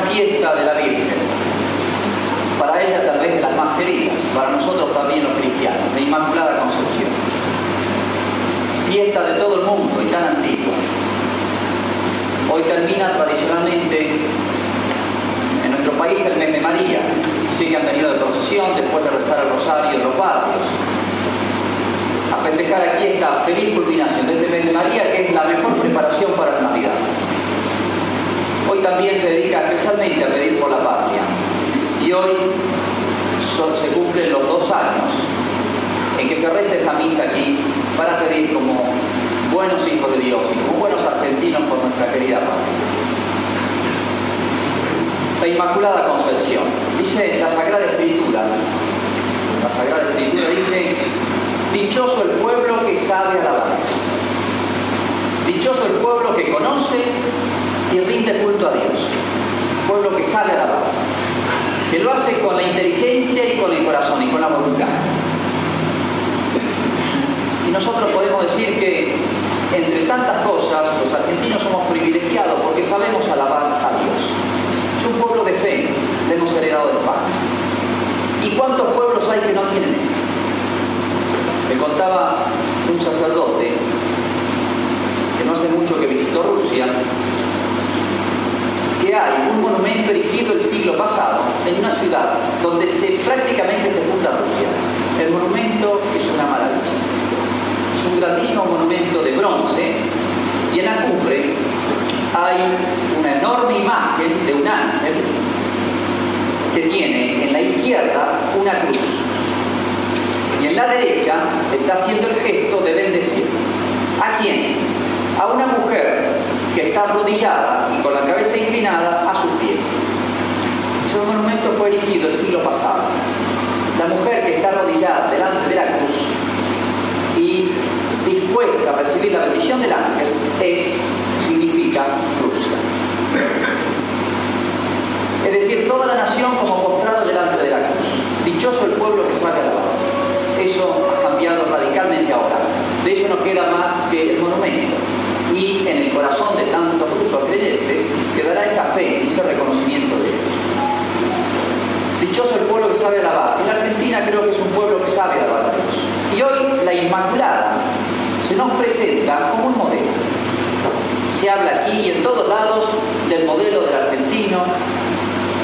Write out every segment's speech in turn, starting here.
fiesta de la Virgen. Para ella tal vez de las más queridas, para nosotros también los cristianos, la Inmaculada Concepción. Fiesta de todo el mundo y tan antigua. Hoy termina tradicionalmente en nuestro país el mes de María. Sí que han venido de procesión después de rezar el rosario en los barrios. A festejar aquí esta feliz culminación de este mes de María, que es la mejor preparación para la Navidad. También se dedica especialmente a pedir por la patria. Y hoy se cumplen los dos años en que se reza esta misa aquí para pedir como buenos hijos de Dios y como buenos argentinos por nuestra querida patria. La Inmaculada Concepción. Dice la Sagrada Escritura, la Sagrada Escritura dice, dichoso el pueblo que sabe alabar. Dichoso el pueblo que conoce y rinde culto a Dios. Pueblo que sabe alabar. Que lo hace con la inteligencia y con el corazón y con la voluntad. Y nosotros podemos decir que entre tantas cosas los argentinos somos privilegiados porque sabemos alabar a Dios. Es un pueblo de fe, le hemos heredado de España. ¿Y cuántos pueblos hay que no tienen Me contaba un sacerdote que no hace mucho que visitó Rusia que hay un monumento erigido el siglo pasado en una ciudad donde se, prácticamente se funda Rusia. El monumento es una maravilla. Es un grandísimo monumento de bronce y en la cumbre hay una enorme imagen de un ángel que tiene en la izquierda una cruz y en la derecha está haciendo el gesto de bendecir. ¿A quién? A una mujer que está arrodillada y con la cabeza inclinada a sus pies. Ese monumento fue erigido el siglo pasado. La mujer que está arrodillada delante de la cruz y dispuesta a recibir la bendición del ángel es, significa Rusia. Es decir, toda la nación como postrado delante de la cruz. Dichoso el pueblo que sabe alabar. Eso ha cambiado radicalmente ahora. De eso no queda más que el monumento y en el corazón de tantos rusos creyentes quedará esa fe y ese reconocimiento de Dios. Dichoso el pueblo que sabe alabar. En la Argentina creo que es un pueblo que sabe alabar a Dios. Y hoy la Inmaculada se nos presenta como un modelo. Se habla aquí y en todos lados del modelo del argentino,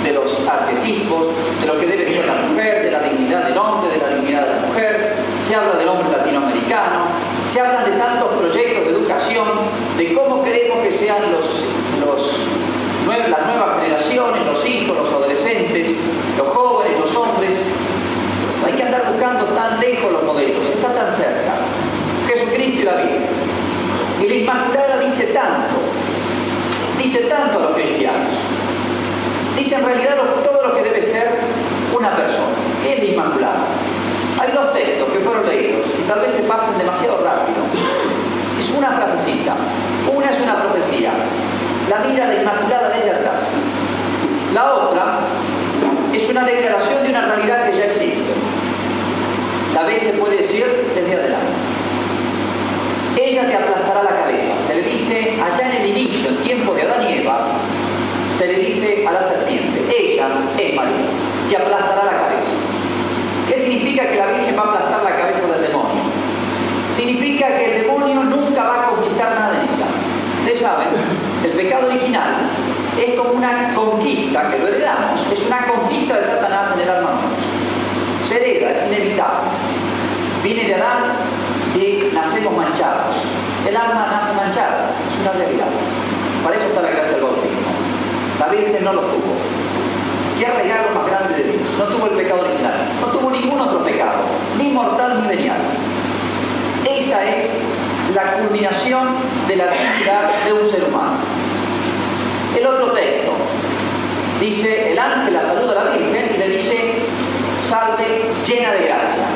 de los arquetipos, de lo que debe ser la mujer, de la dignidad del hombre, de la dignidad de la mujer. Se habla del hombre latinoamericano, se hablan de tantos proyectos de educación, de cómo queremos que sean los, las nuevas generaciones, los hijos, los adolescentes, los jóvenes, los hombres. hay que andar buscando tan lejos los modelos, está tan cerca. Jesucristo y la Biblia. Y la Inmaculada dice tanto, dice tanto los cristianos. Dice en realidad todo lo que debe ser una persona. ¿Qué es la Inmaculada? Hay dos textos que fueron leídos y tal vez se pasen demasiado rápido. Es una frasecita. Una es una profecía. La mira la Inmaculada desde atrás. La otra es una declaración de una realidad que ya existe. La vez se puede decir desde adelante. Ella te aplastará la cabeza. Se le dice allá en el inicio, tiempo de Adán y Eva, se le dice a la serpiente, ella es María, que aplastará la cabeza. ¿Qué significa que la Virgen va a aplastar la cabeza del demonio? Significa que el demonio nunca va a conquistar nada en ella. Ustedes saben, el pecado original es como una conquista, que lo heredamos, es una conquista de Satanás en el alma nuestra. Se hereda, es inevitable. Viene de Adán y nacemos manchados. El alma nace manchada, es una realidad. Para eso está la gracia del bautismo. La Virgen no lo tuvo. ¿Qué regalo más grande de Dios? No tuvo el pecado original, no tuvo ningún otro pecado, ni mortal ni venial. Esa es la culminación de la dignidad de un ser humano. El otro texto dice, el ángel la saluda a la Virgen y le dice, salve llena de gracia.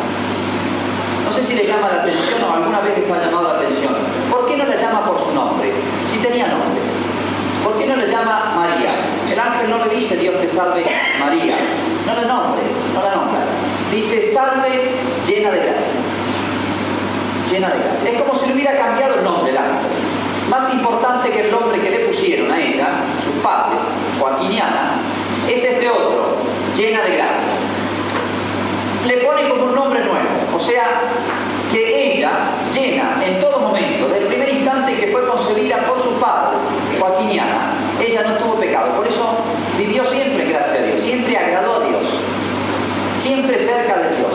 No sé si le llama la atención o alguna vez les ha llamado la atención. ¿Por qué no le llama por su nombre? Si tenía nombre. ¿Por qué no le llama María? El ángel no le dice Dios te salve María, no le nombre, no la nombra. Dice salve llena de gracia. Llena de gracia. Es como si le hubiera cambiado el nombre del ángel. Más importante que el nombre que le pusieron a ella, sus padres, joaquiniana, es este otro, llena de gracia. Le pone como un nombre nuevo, o sea, que ella llena en todo momento, desde el primer instante que fue concebida por sus padres, joaquiniana, ella no tuvo pecado, por eso vivió siempre gracia a Dios, siempre agradó a Dios, siempre cerca de Dios,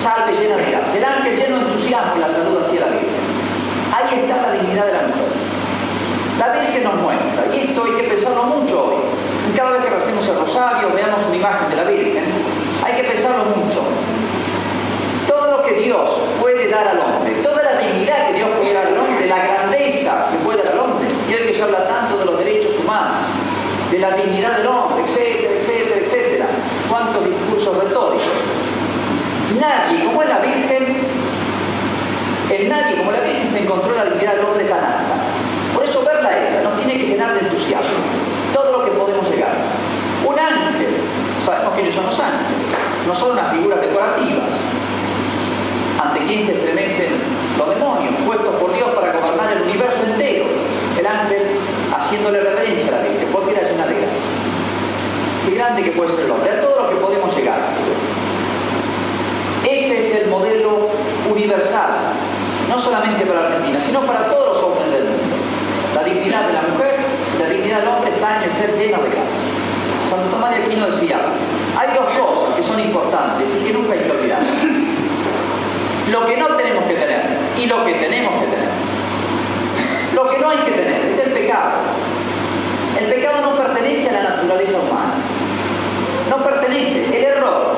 salve llena de gracia. El ángel lleno de entusiasmo la saluda así a la Virgen. Ahí está la dignidad de la mujer. La Virgen nos muestra, y esto hay que pensarlo mucho hoy. Cada vez que recemos el rosario, veamos una imagen de la Virgen, hay que pensarlo mucho. Todo lo que Dios puede dar al hombre, toda la dignidad que Dios puede dar al hombre, la grandeza que puede dar al hombre, y hoy que se tanto de los derechos humanos, de la dignidad del hombre, etcétera, etcétera, etcétera. ¿Cuántos discursos retóricos? Nadie, como la Virgen, en nadie como la Virgen se encontró la dignidad del hombre tan alta. Por eso verla a ella nos tiene que llenar de entusiasmo. Todo lo que podemos llegar. Un ángel, sabemos ellos son los ángeles, no son unas figuras decorativas, ante quien se estremecen los demonios, puestos por Dios para gobernar el universo entero. El ángel haciéndole reverencia a la Virgen, porque era llena de gracia. Qué que puede ser el hombre, a todo lo que podemos llegar. Ese es el modelo universal, no solamente para Argentina, sino para todos los hombres del mundo. La dignidad de la mujer la dignidad del hombre está en el ser lleno de gracia. Santo Tomás de Aquino decía, hay dos cosas que son importantes y que nunca hay que olvidar. Lo que no tenemos que tener y lo que tenemos que tener. Lo que no hay que tener es el pecado. El pecado no pertenece a la naturaleza humana. No pertenece. El error,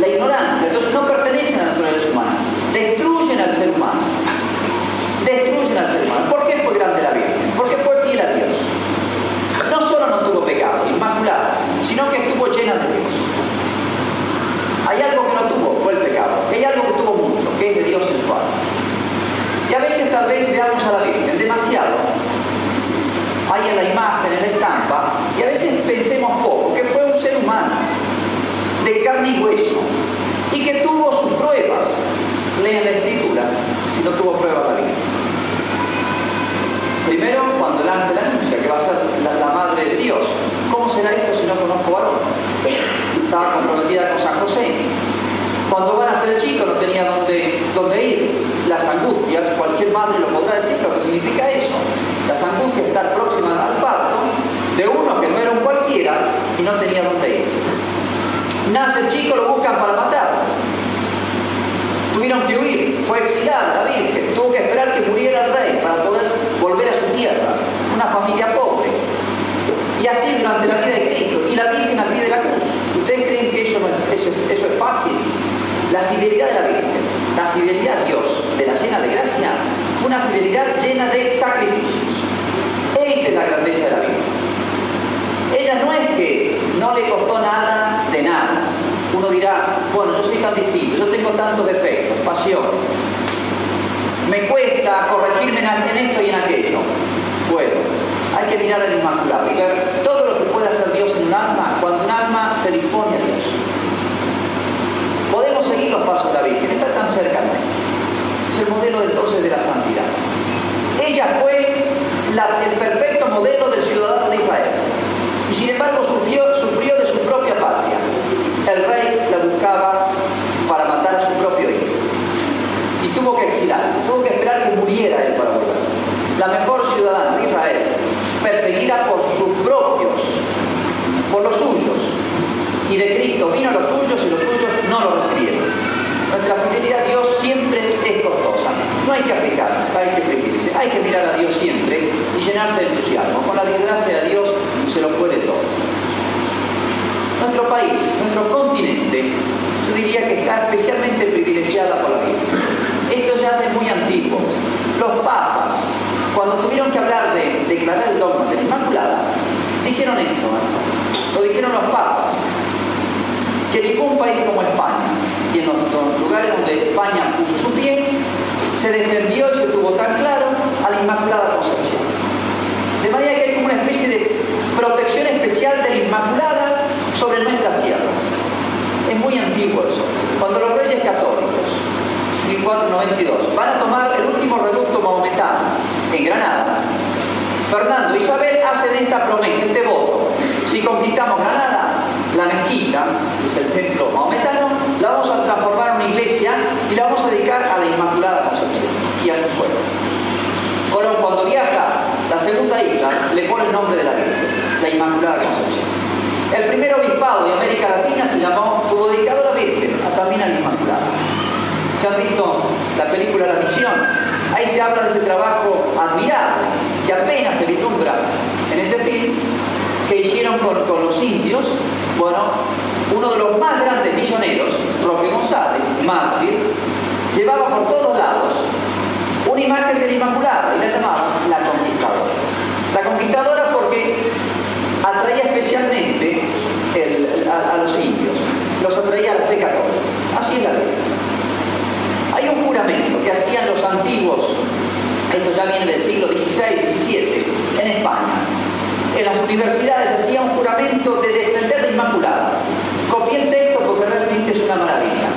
la ignorancia, entonces no pertenece a la naturaleza humana. Destruyen al ser humano. Destruyen al ser humano. ¿Por qué fue grande la Virgen? Porque fue fiel a Dios. No solo no tuvo pecado, inmaculada, sino que estuvo llena de Dios. Hay algo que no tuvo, fue el pecado. Hay algo que tuvo mucho, que es de Dios el Padre. Y a veces tal vez veamos a la Virgen demasiado ahí en la imagen, en la estampa, y a veces pensemos poco, que fue un ser humano, de carne y hueso, y que tuvo sus pruebas. Lean la escritura, si no tuvo pruebas la Virgen. Primero, cuando el ángel anuncia que va a ser la, la madre de Dios, ¿cómo será esto si no conozco varón? Comprometida con San José. Cuando van a ser el chico no tenía dónde, dónde ir. Las angustias, cualquier madre lo podrá decir lo que significa eso. Las angustias estar próximas al parto de uno que no era un cualquiera y no tenía dónde ir. Nace el chico, lo buscan para matar. Tuvieron que huir, fue exilada la Virgen, tuvo que esperar que muriera el rey para poder volver a su tierra, una familia pobre. Y así durante la vida de Cristo, y la Virgen al pie de la cruz. ¿Ustedes creen que eso, es fácil? La fidelidad de la Virgen, la fidelidad a Dios, de la llena de gracia, una fidelidad llena de sacrificios. Esa es la grandeza de la Virgen. Ella no es que no le costó nada de nada. Uno dirá, bueno, yo soy tan distinto, yo tengo tantos defectos, pasión. Me cuesta corregirme en esto y en aquello. Bueno, hay que mirar al Inmaculado y ver todo lo que puede hacer Dios en un alma cuando un alma se dispone a Dios. Podemos seguir los pasos de la Virgen, está tan cerca. Es el modelo entonces de la santidad. Ella fue el perfecto modelo del ciudadano de Israel. Y sin embargo sufrió, sufrió de su propia patria. El rey la buscaba para matar a su propio hijo. Y tuvo que exilarse, tuvo que esperar que muriera él para volver. La mejor ciudadana de Israel, perseguida por sus propios, por los suyos. Y de Cristo vino a los suyos y los suyos no lo recibieron. Nuestra fidelidad a Dios siempre es costosa. No hay que aplicarse, hay que afligirse. Hay que mirar a Dios siempre y llenarse de entusiasmo. Con la desgracia de Dios se lo puede todo. Nuestro país, nuestro continente, yo diría que está especialmente privilegiada por la Virgen. Esto ya es muy antiguo. Los papas, cuando tuvieron que hablar de declarar el dogma de la Inmaculada, dijeron esto, ¿no? lo dijeron los papas, que ningún país como España, y en los lugares donde España puso su pie, se defendió y se tuvo tan claro a la Inmaculada Concepción. De manera que hay como una especie de protección especial de la Inmaculada sobre nuestras tierras. Es muy antiguo eso. Cuando los reyes católicos, 1492, van a tomar el último reducto maometano en Granada, Fernando y Isabel hacen esta promesa, este voto. Si conquistamos Granada, la mezquita, que es el templo maometano, la vamos a transformar en una iglesia y la vamos a dedicar Concepción. Y así fue. Colón cuando viaja la segunda isla le pone el nombre de la Virgen, la Inmaculada Concepción. El primer obispado de América Latina se llamó, tuvo dedicado a la Virgen, a también a la Inmaculada. ¿Se han visto la película La Misión? Ahí se habla de ese trabajo admirable, que apenas se vislumbra en ese film, que hicieron con, los indios. Bueno, uno de los más grandes misioneros, Roque González, mártir, llevaba por todos lados una imagen de la Inmaculada y la llamaban la conquistadora. La conquistadora porque atraía especialmente a, los indios, los atraía a la fe católica. Así es la ley. Hay un juramento que hacían los antiguos, esto ya viene del siglo XVI, XVII, en España. En las universidades hacía un juramento de defender la Inmaculada. Copié el texto porque realmente es una maravilla.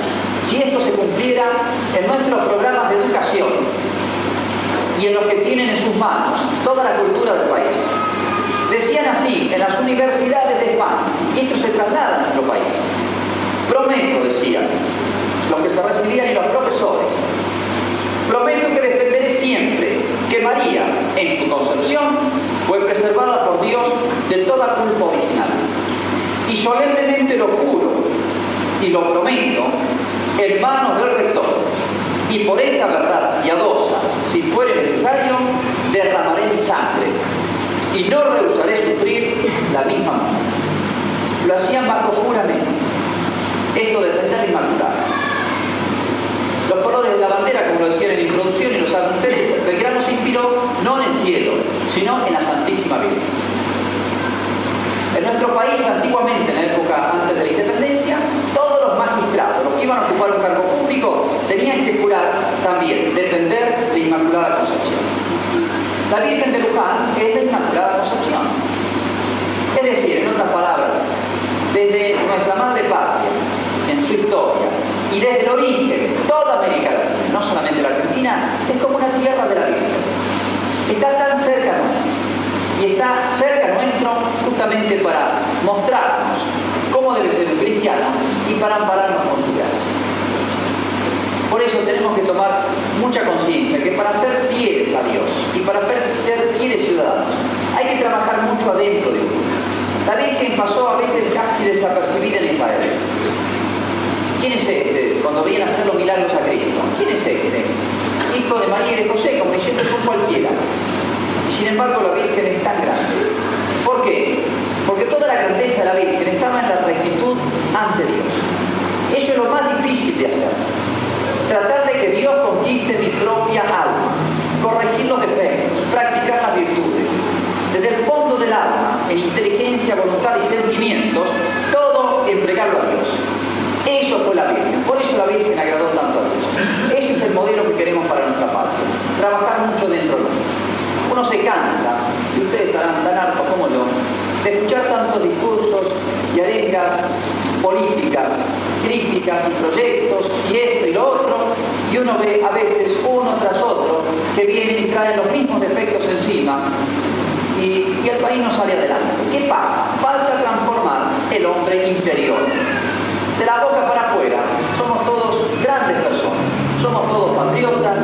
Si esto se cumpliera en nuestros programas de educación, en lo que tienen en sus manos toda la cultura del país. Decían así en las universidades de España, y esto se traslada a nuestro país. Prometo, decían los que se recibían y los profesores, prometo que defenderé siempre que María, en su concepción, fue preservada por Dios de toda culpa original. Y solemnemente lo juro y lo prometo en manos del rector y por esta verdad piadosa, si fuere necesario, derramaré mi sangre y no rehusaré sufrir la misma muerte. Lo hacían bajo juramento. Esto de defender inmaculada. Los colores de la bandera, como lo decían en la introducción y los el Belgrano se inspiró no en el cielo, sino en la Santísima Virgen. En nuestro país, antiguamente, en la época antes de la independencia, todos los magistrados, los que iban a ocupar un cargo público, tenían que jurar también defender la Inmaculada Concepción. La Virgen de Luján es la Inmaculada Concepción. Es decir, en otras palabras, desde nuestra madre patria, en su historia, y desde el origen, toda América Latina, no solamente la Argentina, es como una tierra de la Virgen. Está tan cerca nuestra y está cerca nuestro justamente para mostrarnos cómo debe ser un cristiano y para ampararnos con su gracia. Por eso tenemos que tomar mucha conciencia que para ser fieles a Dios y ser fieles ciudadanos hay que trabajar mucho adentro de uno. La Virgen pasó a veces casi desapercibida en Israel. ¿Quién es este? Cuando vienen a hacer los milagros a Cristo. ¿Quién es este? Hijo de María y de José, como diciendo fue cualquiera. Sin embargo, la Virgen es tan grande. ¿Por qué? Porque toda la grandeza de la Virgen estaba en la rectitud ante Dios. Eso es lo más difícil de hacer. Tratar de que Dios conquiste mi propia alma, corregir los defectos, practicar las virtudes. Desde el fondo del alma, en inteligencia, voluntad y sentimientos, todo entregarlo a Dios. Eso fue la Virgen. Por eso la Virgen agradó tanto a Dios. Ese es el modelo que queremos para nuestra parte. Trabajar mucho dentro de nosotros uno se cansa, y ustedes estarán tan hartos como yo, de escuchar tantos discursos y arengas políticas, críticas y proyectos y esto y lo otro, y uno ve a veces uno tras otro que vienen y traen los mismos defectos encima y, el país no sale adelante. ¿Qué pasa? Falta transformar el hombre interior. De la boca para afuera somos todos grandes personas, somos todos patriotas,